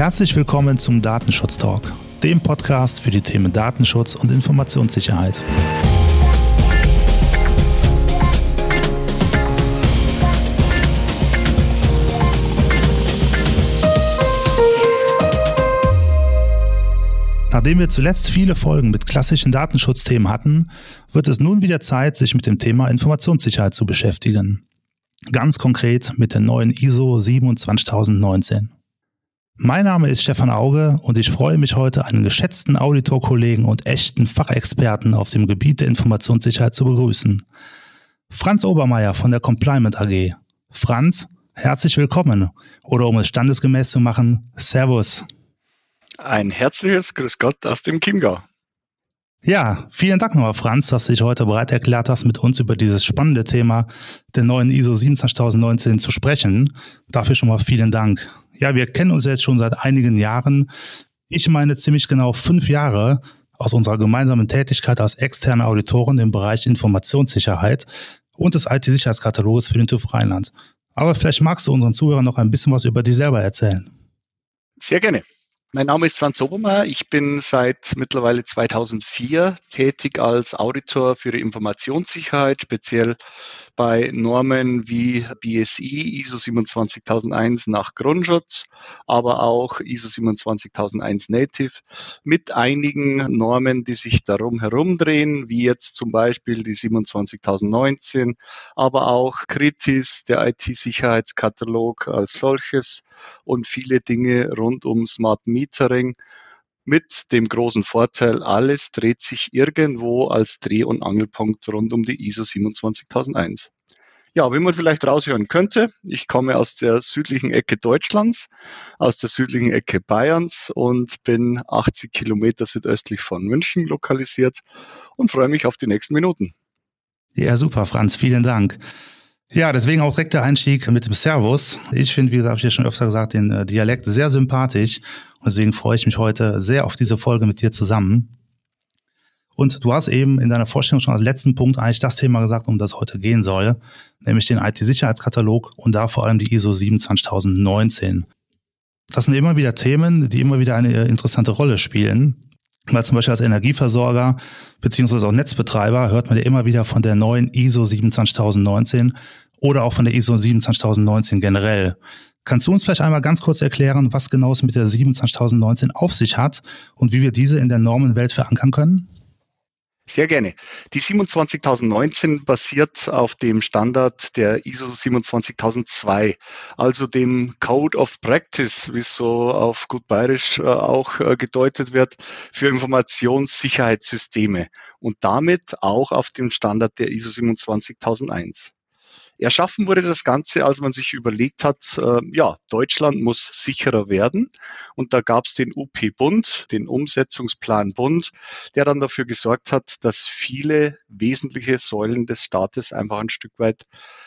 Herzlich willkommen zum Datenschutz Talk, dem Podcast für die Themen Datenschutz und Informationssicherheit. Nachdem wir zuletzt viele Folgen mit klassischen Datenschutzthemen hatten, wird es nun wieder Zeit, sich mit dem Thema Informationssicherheit zu beschäftigen. Ganz konkret mit der neuen ISO 27019. Mein Name ist Stefan Auge und ich freue mich heute, einen geschätzten Auditorkollegen und echten Fachexperten auf dem Gebiet der Informationssicherheit zu begrüßen. Franz Obermeier von der Compliant AG. Franz, herzlich willkommen. Oder um es standesgemäß zu machen, Servus. Ein herzliches Grüß Gott aus dem Chiemgau. Ja, vielen Dank nochmal, Franz, dass du dich heute bereit erklärt hast, mit uns über dieses spannende Thema der neuen ISO 27019 zu sprechen. Dafür schon mal vielen Dank. Ja, wir kennen uns jetzt schon seit einigen Jahren. Ich meine ziemlich genau fünf Jahre aus unserer gemeinsamen Tätigkeit als externe Auditoren im Bereich Informationssicherheit und des IT-Sicherheitskataloges für den TÜV Rheinland. Aber vielleicht magst du unseren Zuhörern noch ein bisschen was über dich selber erzählen. Sehr gerne. Mein Name ist Franz Obermeier. Ich bin seit mittlerweile 2004 tätig als Auditor für die Informationssicherheit, speziell bei Normen wie BSI, ISO 27001 nach Grundschutz, aber auch ISO 27001 Native mit einigen Normen, die sich darum herumdrehen, wie jetzt zum Beispiel die 27019, aber auch Kritis, der IT-Sicherheitskatalog als solches und viele Dinge rund um Smart Metering mit dem großen Vorteil, alles dreht sich irgendwo als Dreh- und Angelpunkt rund um die ISO 27001. Ja, wie man vielleicht raushören könnte, ich komme aus der südlichen Ecke Deutschlands, aus der südlichen Ecke Bayerns und bin 80 Kilometer südöstlich von München lokalisiert und freue mich auf die nächsten Minuten. Ja, super, Franz, vielen Dank. Ja, deswegen auch direkt der Einstieg mit dem Servus. Ich finde, wie gesagt, habe ich ja schon öfter gesagt, den äh, Dialekt sehr sympathisch. Und deswegen freue ich mich heute sehr auf diese Folge mit dir zusammen. Und du hast eben in deiner Vorstellung schon als letzten Punkt eigentlich das Thema gesagt, um das heute gehen soll, nämlich den IT-Sicherheitskatalog und da vor allem die ISO 27019. Das sind immer wieder Themen, die immer wieder eine interessante Rolle spielen. Weil zum Beispiel als Energieversorger beziehungsweise auch Netzbetreiber hört man ja immer wieder von der neuen ISO 27019 oder auch von der ISO 27019 generell. Kannst du uns vielleicht einmal ganz kurz erklären, was genau es mit der 27019 auf sich hat und wie wir diese in der Normenwelt verankern können? Sehr gerne. Die 27019 basiert auf dem Standard der ISO 27002, also dem Code of Practice, wie es so auf gut bayerisch äh, auch äh, gedeutet wird, für Informationssicherheitssysteme und damit auch auf dem Standard der ISO 27001. Erschaffen wurde das Ganze, als man sich überlegt hat, äh, ja, Deutschland muss sicherer werden. Und da gab es den UP-Bund, den Umsetzungsplan Bund, der dann dafür gesorgt hat, dass viele wesentliche Säulen des Staates einfach ein Stück weit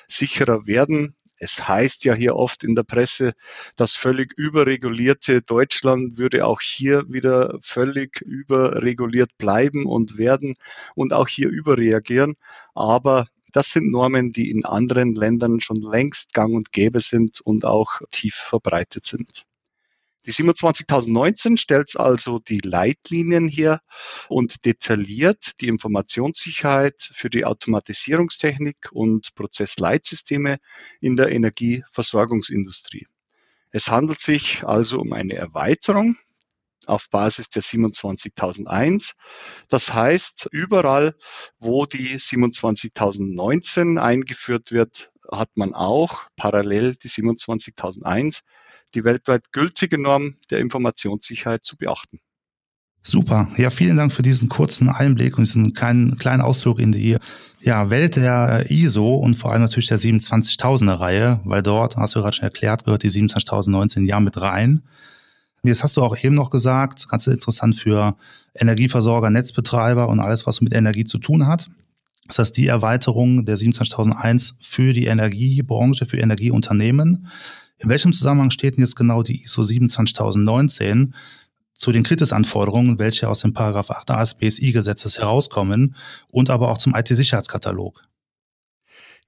sicherer werden. Es heißt ja hier oft in der Presse, das völlig überregulierte Deutschland würde auch hier wieder völlig überreguliert bleiben und werden und auch hier überreagieren. Aber das sind Normen, die in anderen Ländern schon längst gang und gäbe sind und auch tief verbreitet sind. Die 27019 stellt also die Leitlinien her und detailliert die Informationssicherheit für die Automatisierungstechnik und Prozessleitsysteme in der Energieversorgungsindustrie. Es handelt sich also um eine Erweiterung auf Basis der 27001. Das heißt, überall, wo die 27019 eingeführt wird, hat man auch parallel die 27001, die weltweit gültige Norm der Informationssicherheit zu beachten. Super. Ja, vielen Dank für diesen kurzen Einblick und diesen kleinen, kleinen Ausflug in die ja, Welt der ISO und vor allem natürlich der 27000er Reihe, weil dort, hast du gerade schon erklärt, gehört die 27019 ja mit rein. Jetzt hast du auch eben noch gesagt, ganz interessant für Energieversorger, Netzbetreiber und alles, was mit Energie zu tun hat. Das heißt, die Erweiterung der 27001 für die Energiebranche, für Energieunternehmen. In welchem Zusammenhang steht denn jetzt genau die ISO 27019 zu den Kritisanforderungen, welche aus dem Paragraph 8 AS BSI-Gesetzes herauskommen und aber auch zum IT-Sicherheitskatalog?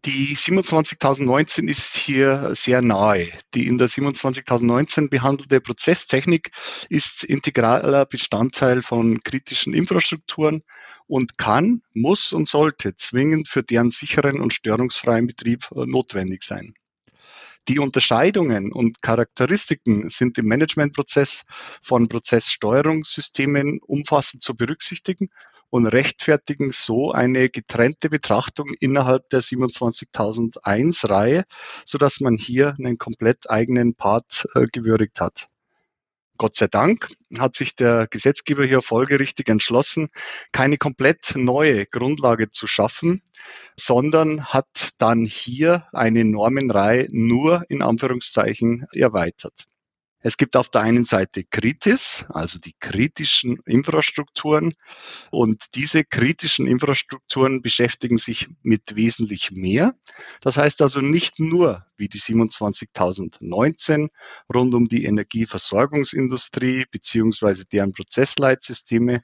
Die 27019 ist hier sehr nahe. Die in der 27019 behandelte Prozesstechnik ist integraler Bestandteil von kritischen Infrastrukturen und kann, muss und sollte zwingend für deren sicheren und störungsfreien Betrieb äh, notwendig sein. Die Unterscheidungen und Charakteristiken sind im Managementprozess von Prozesssteuerungssystemen umfassend zu berücksichtigen und rechtfertigen so eine getrennte Betrachtung innerhalb der 27001 Reihe, sodass man hier einen komplett eigenen Part äh, gewürdigt hat. Gott sei Dank hat sich der Gesetzgeber hier folgerichtig entschlossen, keine komplett neue Grundlage zu schaffen, sondern hat dann hier eine Normenreihe nur in Anführungszeichen erweitert. Es gibt auf der einen Seite Kritis, also die kritischen Infrastrukturen. Und diese kritischen Infrastrukturen beschäftigen sich mit wesentlich mehr. Das heißt also nicht nur wie die 27019 rund um die Energieversorgungsindustrie beziehungsweise deren Prozessleitsysteme,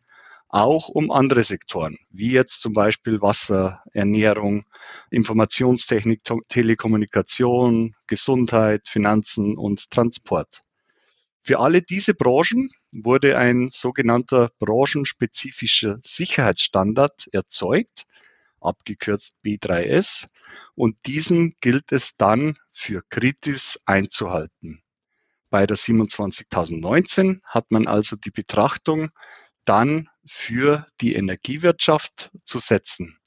auch um andere Sektoren, wie jetzt zum Beispiel Wasser, Ernährung, Informationstechnik, Telekommunikation, Gesundheit, Finanzen und Transport. Für alle diese Branchen wurde ein sogenannter branchenspezifischer Sicherheitsstandard erzeugt, abgekürzt B3S, und diesen gilt es dann für Kritis einzuhalten. Bei der 27019 hat man also die Betrachtung dann für die Energiewirtschaft zu setzen.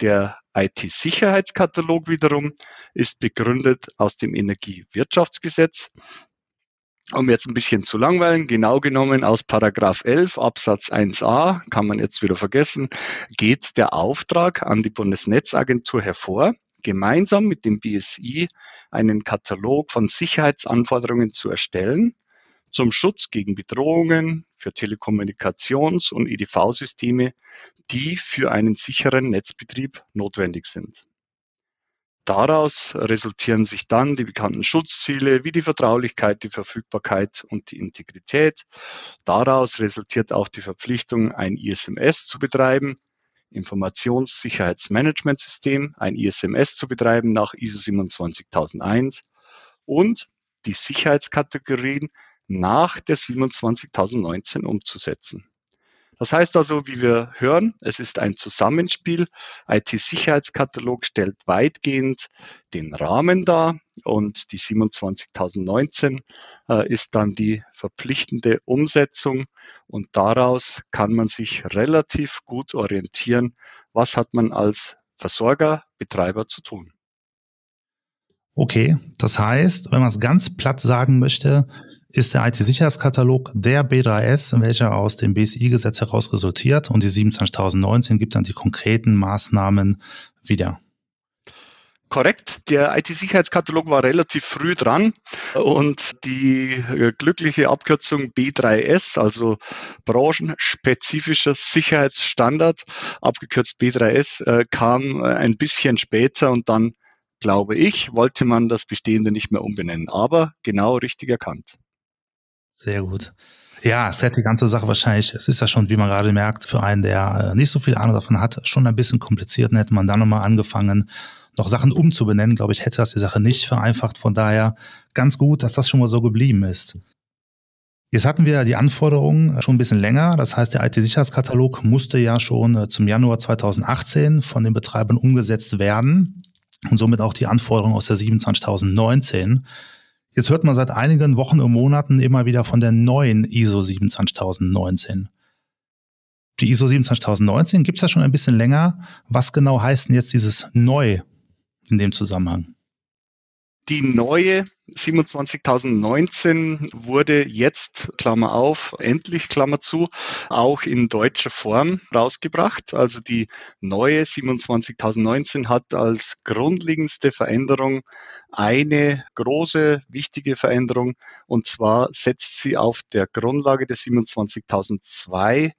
Der IT-Sicherheitskatalog wiederum ist begründet aus dem Energiewirtschaftsgesetz um jetzt ein bisschen zu langweilen, genau genommen aus Paragraph 11 Absatz 1a, kann man jetzt wieder vergessen, geht der Auftrag an die Bundesnetzagentur hervor, gemeinsam mit dem BSI einen Katalog von Sicherheitsanforderungen zu erstellen zum Schutz gegen Bedrohungen für Telekommunikations- und EDV-Systeme, die für einen sicheren Netzbetrieb notwendig sind. Daraus resultieren sich dann die bekannten Schutzziele wie die Vertraulichkeit, die Verfügbarkeit und die Integrität. Daraus resultiert auch die Verpflichtung, ein ISMS zu betreiben, Informationssicherheitsmanagementsystem, ein ISMS zu betreiben nach ISO 27001 und die Sicherheitskategorien nach der 27019 umzusetzen. Das heißt also, wie wir hören, es ist ein Zusammenspiel. IT-Sicherheitskatalog stellt weitgehend den Rahmen dar und die 27019 äh, ist dann die verpflichtende Umsetzung und daraus kann man sich relativ gut orientieren, was hat man als Versorger, Betreiber zu tun. Okay, das heißt, wenn man es ganz platt sagen möchte, ist der IT-Sicherheitskatalog der B3S, welcher aus dem BSI-Gesetz heraus resultiert und die 27019 gibt dann die konkreten Maßnahmen wieder. Korrekt, der IT-Sicherheitskatalog war relativ früh dran und die äh, glückliche Abkürzung B3S, also branchenspezifischer Sicherheitsstandard, abgekürzt B3S, äh, kam äh, ein bisschen später und dann, glaube ich, wollte man das Bestehende nicht mehr umbenennen. Aber genau richtig erkannt. Sehr gut. Ja, es hätte die ganze Sache wahrscheinlich, es ist ja schon, wie man gerade merkt, für einen, der äh, nicht so viel Ahnung davon hat, schon ein bisschen kompliziert. Und hätte man dann nochmal angefangen, noch Sachen umzubenennen, glaube ich, hätte das die Sache nicht vereinfacht. Von daher ganz gut, dass das schon mal so geblieben ist. Jetzt hatten wir die Anforderungen schon ein bisschen länger. Das heißt, der IT-Sicherheitskatalog musste ja schon äh, zum Januar 2018 von den Betreibern umgesetzt werden und somit auch die Anforderungen aus der 27019. Jetzt hört man seit einigen Wochen und Monaten immer wieder von der neuen ISO 27019. Die ISO 27019 gibt es ja schon ein bisschen länger. Was genau heißt denn jetzt dieses neu in dem Zusammenhang? Die neue 27019 wurde jetzt, Klammer auf, endlich, Klammer zu, auch in deutscher Form rausgebracht. Also die neue 27019 hat als grundlegendste Veränderung eine große, wichtige Veränderung. Und zwar setzt sie auf der Grundlage der 27002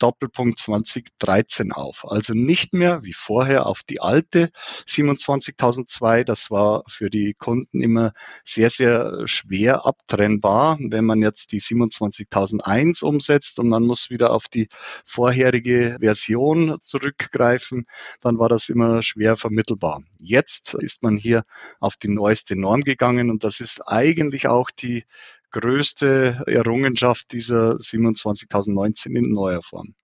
Doppelpunkt 2013 auf. Also nicht mehr wie vorher auf die alte 27.002. Das war für die Kunden immer sehr, sehr schwer abtrennbar, wenn man jetzt die 27.001 umsetzt und man muss wieder auf die vorherige Version zurückgreifen, dann war das immer schwer vermittelbar. Jetzt ist man hier auf die neueste Norm gegangen und das ist eigentlich auch die größte Errungenschaft dieser 27.019 in neuer Form.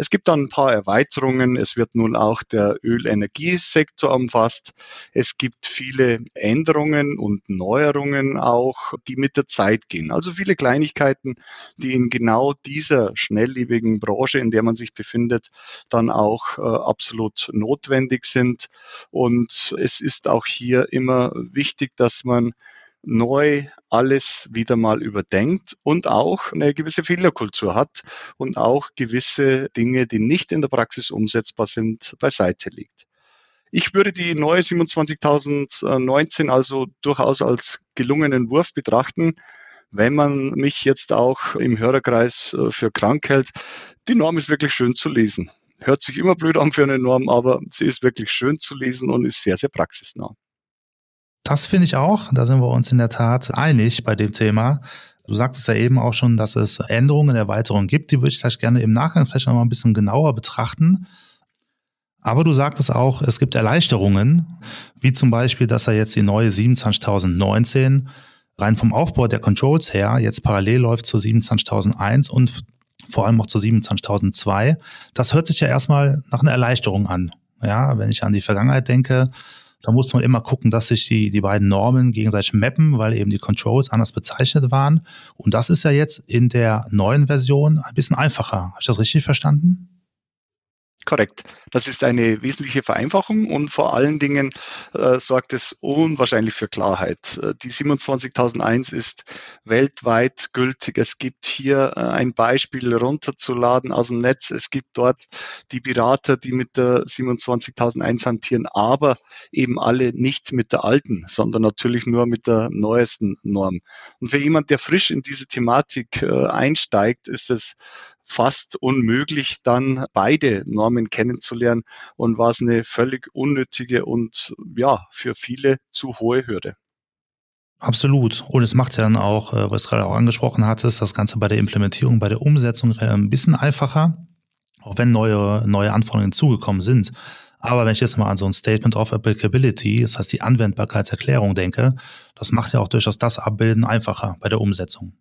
Es gibt dann ein paar Erweiterungen. Es wird nun auch der Ölenergiesektor umfasst. Es gibt viele Änderungen und Neuerungen auch, die mit der Zeit gehen. Also viele Kleinigkeiten, die in genau dieser schnelllebigen Branche, in der man sich befindet, dann auch äh, absolut notwendig sind. Und es ist auch hier immer wichtig, dass man neu alles wieder mal überdenkt und auch eine gewisse Fehlerkultur hat und auch gewisse Dinge, die nicht in der Praxis umsetzbar sind, beiseite legt. Ich würde die neue 27.019 also durchaus als gelungenen Wurf betrachten, wenn man mich jetzt auch im Hörerkreis äh, für krank hält. Die Norm ist wirklich schön zu lesen. Hört sich immer blöd an für eine Norm, aber sie ist wirklich schön zu lesen und ist sehr, sehr praxisnah. Das finde ich auch. Da sind wir uns in der Tat einig bei dem Thema. Du sagtest ja eben auch schon, dass es Änderungen, Erweiterungen gibt. Die würde ich vielleicht gerne im Nachgang vielleicht noch mal ein bisschen genauer betrachten. Aber du sagtest auch, es gibt Erleichterungen, wie zum Beispiel, dass er jetzt die neue 27019 rein vom Aufbau der Controls her jetzt parallel läuft zu 27001 und vor allem auch zu 27002. Das hört sich ja erstmal nach einer Erleichterung an. Ja, wenn ich an die Vergangenheit denke, da musste man immer gucken, dass sich die, die beiden Normen gegenseitig mappen, weil eben die Controls anders bezeichnet waren. Und das ist ja jetzt in der neuen Version ein bisschen einfacher. Habe ich das richtig verstanden? Korrekt. Das ist eine wesentliche Vereinfachung und vor allen Dingen äh, sorgt es unwahrscheinlich für Klarheit. Äh, die 27001 ist weltweit gültig. Es gibt hier äh, ein Beispiel runterzuladen aus dem Netz. Es gibt dort die Berater, die mit der 27001 hantieren, aber eben alle nicht mit der alten, sondern natürlich nur mit der neuesten Norm. Und für jemand, der frisch in diese Thematik äh, einsteigt, ist es fast unmöglich, dann beide Normen kennenzulernen und war es eine völlig unnötige und ja, für viele zu hohe Hürde. Absolut. Und es macht ja dann auch, äh, was du gerade auch angesprochen hattest, das Ganze bei der Implementierung, bei der Umsetzung äh, ein bisschen einfacher, auch wenn neue, neue Anforderungen zugekommen sind. Aber wenn ich jetzt mal an so ein Statement of Applicability, das heißt die Anwendbarkeitserklärung denke, das macht ja auch durchaus das Abbilden einfacher bei der Umsetzung.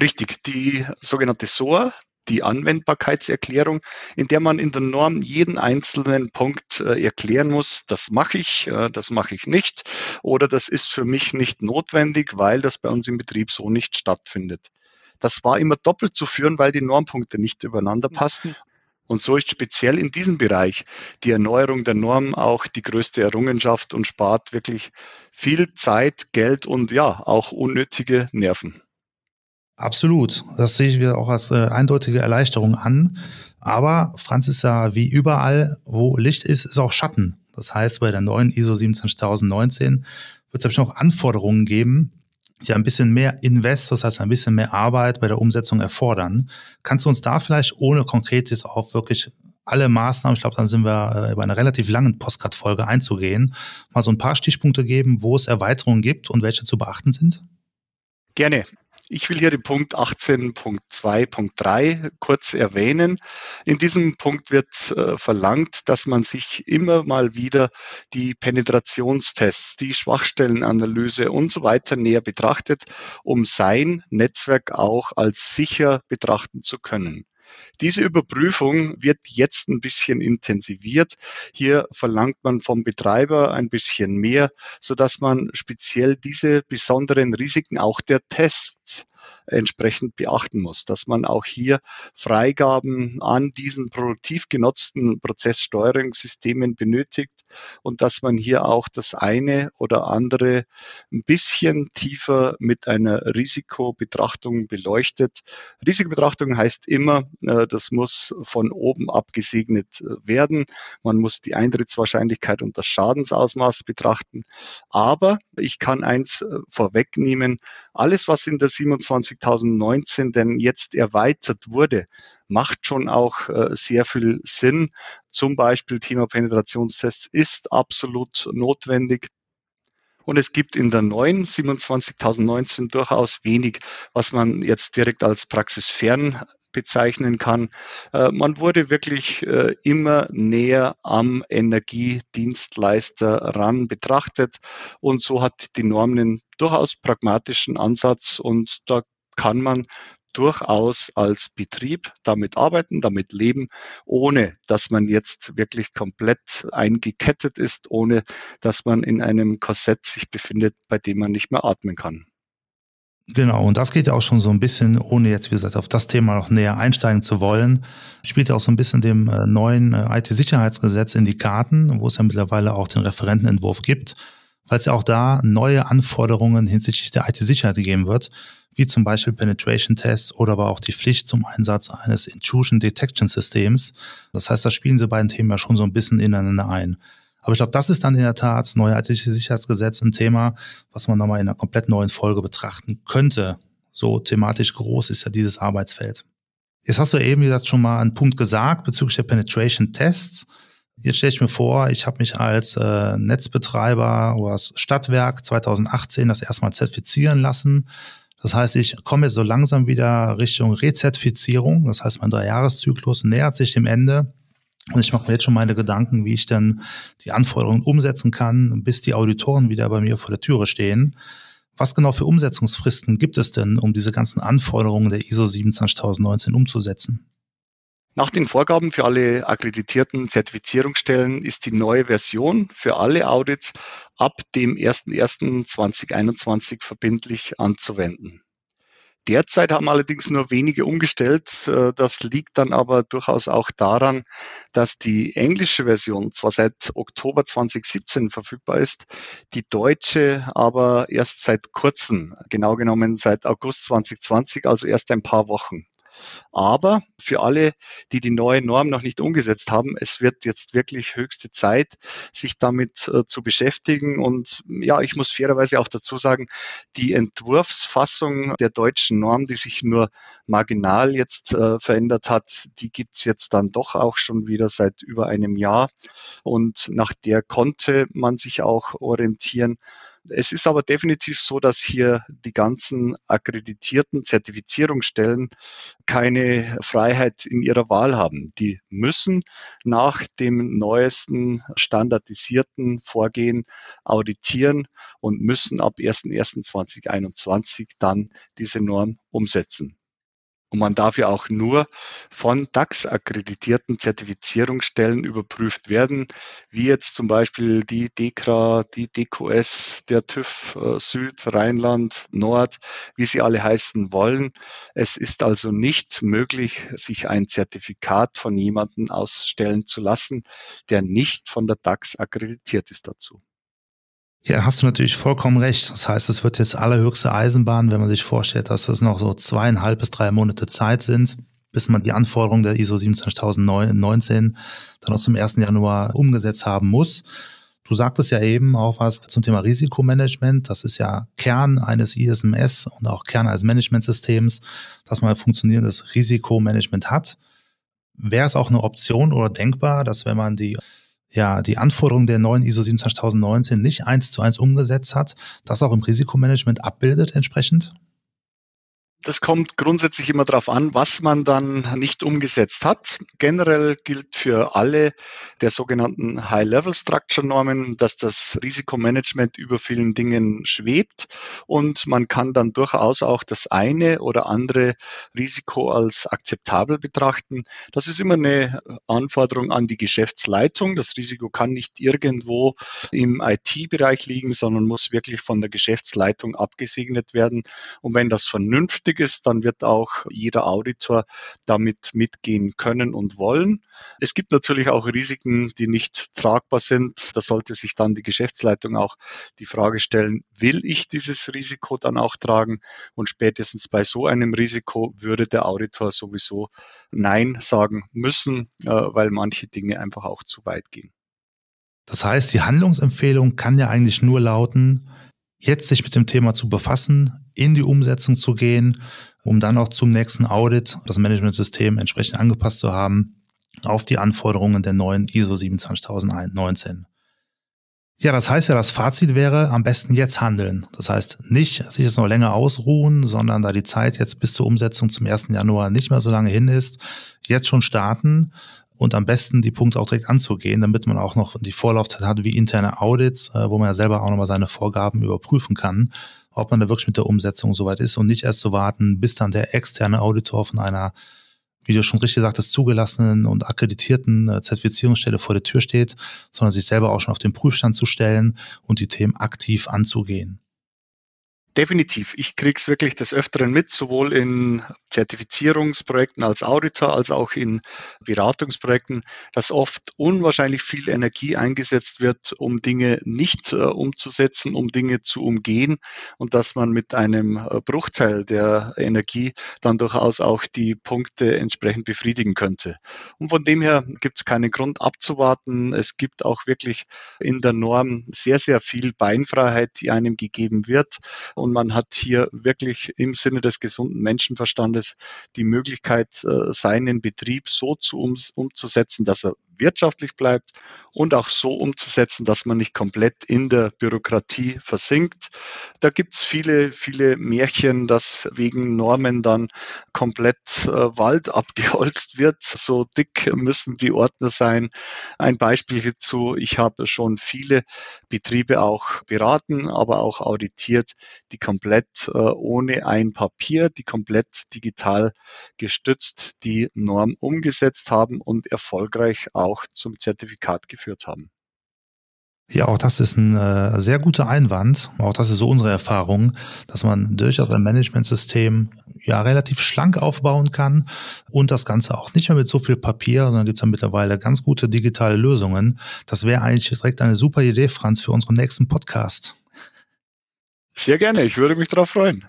Richtig, die sogenannte SOA, die Anwendbarkeitserklärung, in der man in der Norm jeden einzelnen Punkt äh, erklären muss, das mache ich, äh, das mache ich nicht oder das ist für mich nicht notwendig, weil das bei uns im Betrieb so nicht stattfindet. Das war immer doppelt zu führen, weil die Normpunkte nicht übereinander passten. Und so ist speziell in diesem Bereich die Erneuerung der Norm auch die größte Errungenschaft und spart wirklich viel Zeit, Geld und ja, auch unnötige Nerven. Absolut. Das sehe ich auch als äh, eindeutige Erleichterung an. Aber Franz ist ja wie überall, wo Licht ist, ist auch Schatten. Das heißt, bei der neuen ISO 27019 wird es noch Anforderungen geben, die ein bisschen mehr Invest, das heißt ein bisschen mehr Arbeit bei der Umsetzung erfordern. Kannst du uns da vielleicht ohne konkretes auf wirklich alle Maßnahmen, ich glaube, dann sind wir äh, bei einer relativ langen Postcard-Folge einzugehen, mal so ein paar Stichpunkte geben, wo es Erweiterungen gibt und welche zu beachten sind? Gerne. Ich will hier den Punkt 18.2.3 kurz erwähnen. In diesem Punkt wird äh, verlangt, dass man sich immer mal wieder die Penetrationstests, die Schwachstellenanalyse und so weiter näher betrachtet, um sein Netzwerk auch als sicher betrachten zu können. Diese Überprüfung wird jetzt ein bisschen intensiviert. Hier verlangt man vom Betreiber ein bisschen mehr, so dass man speziell diese besonderen Risiken auch der Tests entsprechend beachten muss, dass man auch hier Freigaben an diesen produktiv genutzten Prozesssteuerungssystemen benötigt und dass man hier auch das eine oder andere ein bisschen tiefer mit einer Risikobetrachtung beleuchtet. Risikobetrachtung heißt immer, äh, das muss von oben abgesegnet werden. Man muss die Eintrittswahrscheinlichkeit und das Schadensausmaß betrachten. Aber ich kann eins äh, vorwegnehmen, alles, was in der 27 2019 denn jetzt erweitert wurde, macht schon auch äh, sehr viel Sinn. Zum Beispiel Thema Penetrationstests ist absolut notwendig. Und es gibt in der neuen 27019 durchaus wenig, was man jetzt direkt als praxisfern bezeichnen kann. Äh, man wurde wirklich äh, immer näher am Energiedienstleister ran betrachtet und so hat die Norm einen durchaus pragmatischen Ansatz und da kann man durchaus als Betrieb damit arbeiten, damit leben, ohne dass man jetzt wirklich komplett eingekettet ist, ohne dass man in einem Korsett sich befindet, bei dem man nicht mehr atmen kann. Genau, und das geht ja auch schon so ein bisschen, ohne jetzt, wie gesagt, auf das Thema noch näher einsteigen zu wollen, spielt ja auch so ein bisschen dem äh, neuen äh, IT-Sicherheitsgesetz in die Karten, wo es ja mittlerweile auch den Referentenentwurf gibt, weil es ja auch da neue Anforderungen hinsichtlich der IT-Sicherheit gegeben wird, wie zum Beispiel Penetration-Tests oder aber auch die Pflicht zum Einsatz eines Intrusion Detection Systems. Das heißt, da spielen diese beiden Themen ja schon so ein bisschen ineinander ein. Aber ich glaube, das ist dann in der Tat das neue IT-Sicherheitsgesetz ein Thema, was man nochmal in einer komplett neuen Folge betrachten könnte. So thematisch groß ist ja dieses Arbeitsfeld. Jetzt hast du eben, wie gesagt, schon mal einen Punkt gesagt bezüglich der Penetration-Tests. Jetzt stelle ich mir vor, ich habe mich als äh, Netzbetreiber oder als Stadtwerk 2018 das erstmal zertifizieren lassen. Das heißt, ich komme so langsam wieder Richtung Rezertifizierung. Das heißt, mein Dreijahreszyklus nähert sich dem Ende. Und ich mache mir jetzt schon meine Gedanken, wie ich dann die Anforderungen umsetzen kann, bis die Auditoren wieder bei mir vor der Türe stehen. Was genau für Umsetzungsfristen gibt es denn, um diese ganzen Anforderungen der ISO 27019 umzusetzen? Nach den Vorgaben für alle akkreditierten Zertifizierungsstellen ist die neue Version für alle Audits ab dem 01.01.2021 verbindlich anzuwenden. Derzeit haben allerdings nur wenige umgestellt. Äh, das liegt dann aber durchaus auch daran, dass die englische Version zwar seit Oktober 2017 verfügbar ist, die deutsche aber erst seit kurzem, genau genommen seit August 2020, also erst ein paar Wochen. Aber für alle, die die neue Norm noch nicht umgesetzt haben, es wird jetzt wirklich höchste Zeit, sich damit äh, zu beschäftigen. Und ja, ich muss fairerweise auch dazu sagen, die Entwurfsfassung der deutschen Norm, die sich nur marginal jetzt äh, verändert hat, die gibt's jetzt dann doch auch schon wieder seit über einem Jahr. Und nach der konnte man sich auch orientieren. Es ist aber definitiv so, dass hier die ganzen akkreditierten Zertifizierungsstellen keine Freiheit in ihrer Wahl haben. Die müssen nach dem neuesten standardisierten Vorgehen auditieren und müssen ab 01.01.2021 dann diese Norm umsetzen. Und man darf ja auch nur von DAX-akkreditierten Zertifizierungsstellen überprüft werden, wie jetzt zum Beispiel die DEKRA, die DQS, der TÜV äh, Süd, Rheinland, Nord, wie sie alle heißen wollen. Es ist also nicht möglich, sich ein Zertifikat von jemandem ausstellen zu lassen, der nicht von der DAX akkreditiert ist dazu. Ja, hast du natürlich vollkommen recht. Das heißt, es wird jetzt allerhöchste Eisenbahn, wenn man sich vorstellt, dass es noch so zweieinhalb bis drei Monate Zeit sind, bis man die Anforderungen der ISO 27019 dann auch zum 1. Januar umgesetzt haben muss. Du sagtest ja eben auch was zum Thema Risikomanagement. Das ist ja Kern eines ISMS und auch Kern eines Managementsystems, dass man ein funktionierendes Risikomanagement hat. Wäre es auch eine Option oder denkbar, dass wenn man die ja die Anforderungen der neuen ISO 27019 nicht eins zu eins umgesetzt hat, das auch im Risikomanagement abbildet entsprechend? Das kommt grundsätzlich immer darauf an, was man dann nicht umgesetzt hat. Generell gilt für alle der sogenannten High-Level-Structure-Normen, dass das Risikomanagement über vielen Dingen schwebt und man kann dann durchaus auch das eine oder andere Risiko als akzeptabel betrachten. Das ist immer eine Anforderung an die Geschäftsleitung. Das Risiko kann nicht irgendwo im IT-Bereich liegen, sondern muss wirklich von der Geschäftsleitung abgesegnet werden. Und wenn das vernünftig nötig ist, dann wird auch jeder Auditor damit mitgehen können und wollen. Es gibt natürlich auch Risiken, die nicht tragbar sind. Da sollte sich dann die Geschäftsleitung auch die Frage stellen, will ich dieses Risiko dann auch tragen? Und spätestens bei so einem Risiko würde der Auditor sowieso Nein sagen müssen, äh, weil manche Dinge einfach auch zu weit gehen. Das heißt, die Handlungsempfehlung kann ja eigentlich nur lauten, jetzt sich mit dem Thema zu befassen, in die Umsetzung zu gehen, um dann auch zum nächsten Audit das Managementsystem entsprechend angepasst zu haben auf die Anforderungen der neuen ISO 27019. Ja, das heißt ja, das Fazit wäre am besten jetzt handeln. Das heißt nicht sich jetzt noch länger ausruhen, sondern da die Zeit jetzt bis zur Umsetzung zum 1. Januar nicht mehr so lange hin ist, jetzt schon starten und am besten die Punkte auch direkt anzugehen, damit man auch noch die Vorlaufzeit hat wie interne Audits, äh, wo man ja selber auch nochmal seine Vorgaben überprüfen kann, ob man da wirklich mit der Umsetzung soweit ist und nicht erst zu warten, bis dann der externe Auditor von einer wie du schon richtig sagtest, zugelassenen und akkreditierten äh, Zertifizierungsstelle vor der Tür steht, sondern sich selber auch schon auf den Prüfstand zu stellen und die Themen aktiv anzugehen. Definitiv. Ich kriege es wirklich des Öfteren mit, sowohl in Zertifizierungsprojekten als Auditor als auch in Beratungsprojekten, dass oft unwahrscheinlich viel Energie eingesetzt wird, um Dinge nicht äh, umzusetzen, um Dinge zu umgehen und dass man mit einem äh, Bruchteil der Energie dann durchaus auch die Punkte entsprechend befriedigen könnte. Und von dem her gibt es keinen Grund abzuwarten. Es gibt auch wirklich in der Norm sehr, sehr viel Beinfreiheit, die einem gegeben wird. Man hat hier wirklich im Sinne des gesunden Menschenverstandes die Möglichkeit, äh, seinen Betrieb so zu um, umzusetzen, dass er wirtschaftlich bleibt und auch so umzusetzen, dass man nicht komplett in der Bürokratie versinkt. Da gibt es viele, viele Märchen, dass wegen Normen dann komplett äh, Wald abgeholzt wird. So dick müssen die Ordner sein. Ein Beispiel hierzu, ich habe schon viele Betriebe auch beraten, aber auch auditiert, die komplett äh, ohne ein Papier, die komplett digital gestützt die Norm umgesetzt haben und erfolgreich auch auch zum Zertifikat geführt haben. Ja, auch das ist ein äh, sehr guter Einwand. Auch das ist so unsere Erfahrung, dass man durchaus ein Managementsystem ja relativ schlank aufbauen kann und das Ganze auch nicht mehr mit so viel Papier, sondern gibt es ja mittlerweile ganz gute digitale Lösungen. Das wäre eigentlich direkt eine super Idee, Franz, für unseren nächsten Podcast. Sehr gerne, ich würde mich darauf freuen.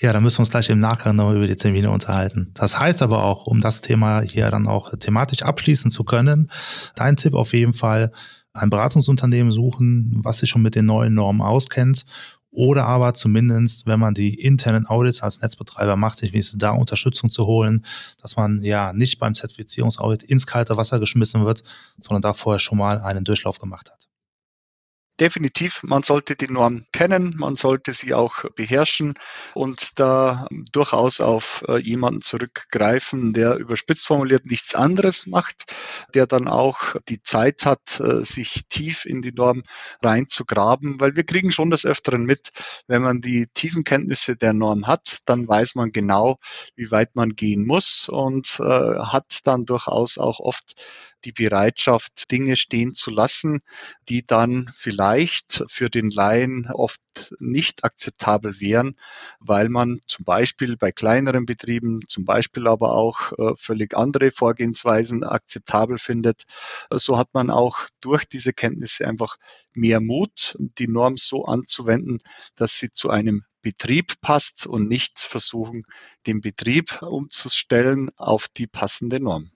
Ja, dann müssen wir uns gleich im Nachgang nochmal über die Termine unterhalten. Das heißt aber auch, um das Thema hier dann auch thematisch abschließen zu können, dein Tipp auf jeden Fall, ein Beratungsunternehmen suchen, was sich schon mit den neuen Normen auskennt oder aber zumindest, wenn man die internen Audits als Netzbetreiber macht, sich wenigstens da Unterstützung zu holen, dass man ja nicht beim Zertifizierungsaudit ins kalte Wasser geschmissen wird, sondern da vorher schon mal einen Durchlauf gemacht hat definitiv, man sollte die Norm kennen, man sollte sie auch beherrschen und da durchaus auf äh, jemanden zurückgreifen, der überspitzt formuliert nichts anderes macht, der dann auch die Zeit hat, äh, sich tief in die Norm reinzugraben, weil wir kriegen schon des Öfteren mit, wenn man die tiefen Kenntnisse der Norm hat, dann weiß man genau, wie weit man gehen muss und äh, hat dann durchaus auch oft die Bereitschaft, Dinge stehen zu lassen, die dann vielleicht für den Laien oft nicht akzeptabel wären, weil man zum Beispiel bei kleineren Betrieben, zum Beispiel aber auch äh, völlig andere Vorgehensweisen akzeptabel findet. So hat man auch durch diese Kenntnisse einfach mehr Mut, die Norm so anzuwenden, dass sie zu einem Betrieb passt und nicht versuchen, den Betrieb umzustellen auf die passende Norm.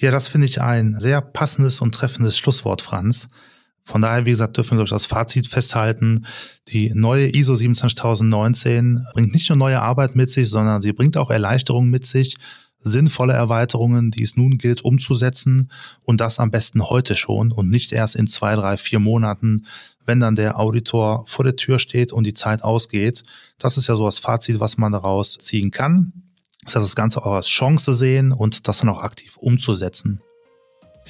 Ja, das finde ich ein sehr passendes und treffendes Schlusswort, Franz. Von daher, wie gesagt, dürfen wir durch das Fazit festhalten. Die neue ISO 27019 bringt nicht nur neue Arbeit mit sich, sondern sie bringt auch Erleichterungen mit sich, sinnvolle Erweiterungen, die es nun gilt umzusetzen und das am besten heute schon und nicht erst in zwei, drei, vier Monaten, wenn dann der Auditor vor der Tür steht und die Zeit ausgeht. Das ist ja so das Fazit, was man daraus ziehen kann. Das heißt, das Ganze auch als Chance sehen und das dann auch aktiv umzusetzen.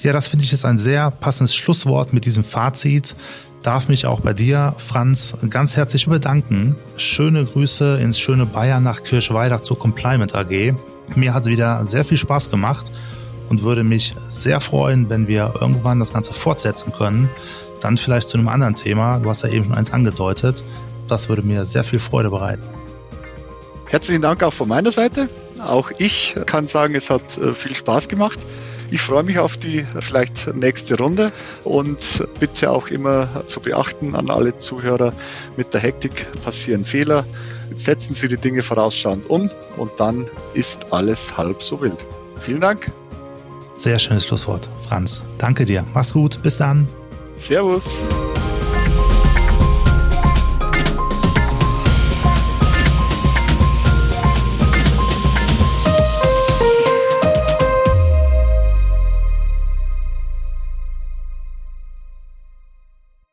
Ja, das finde ich ist ein sehr passendes Schlusswort mit diesem Fazit. Darf mich auch bei dir, Franz, ganz herzlich bedanken. Schöne Grüße ins schöne Bayern nach Kirchweidach zur Compliant AG. Mir hat es wieder sehr viel Spaß gemacht und würde mich sehr freuen, wenn wir irgendwann das Ganze fortsetzen können. Dann vielleicht zu einem anderen Thema. Du hast ja eben schon eins angedeutet. Das würde mir sehr viel Freude bereiten. Herzlichen Dank auch von meiner Seite. Auch ich kann sagen, es hat äh, viel Spaß gemacht. Ich freue mich auf die vielleicht nächste Runde und bitte auch immer zu beachten an alle Zuhörer, mit der Hektik passieren Fehler. Setzen Sie die Dinge vorausschauend um und dann ist alles halb so wild. Vielen Dank. Sehr schönes Schlusswort, Franz. Danke dir. Mach's gut. Bis dann. Servus.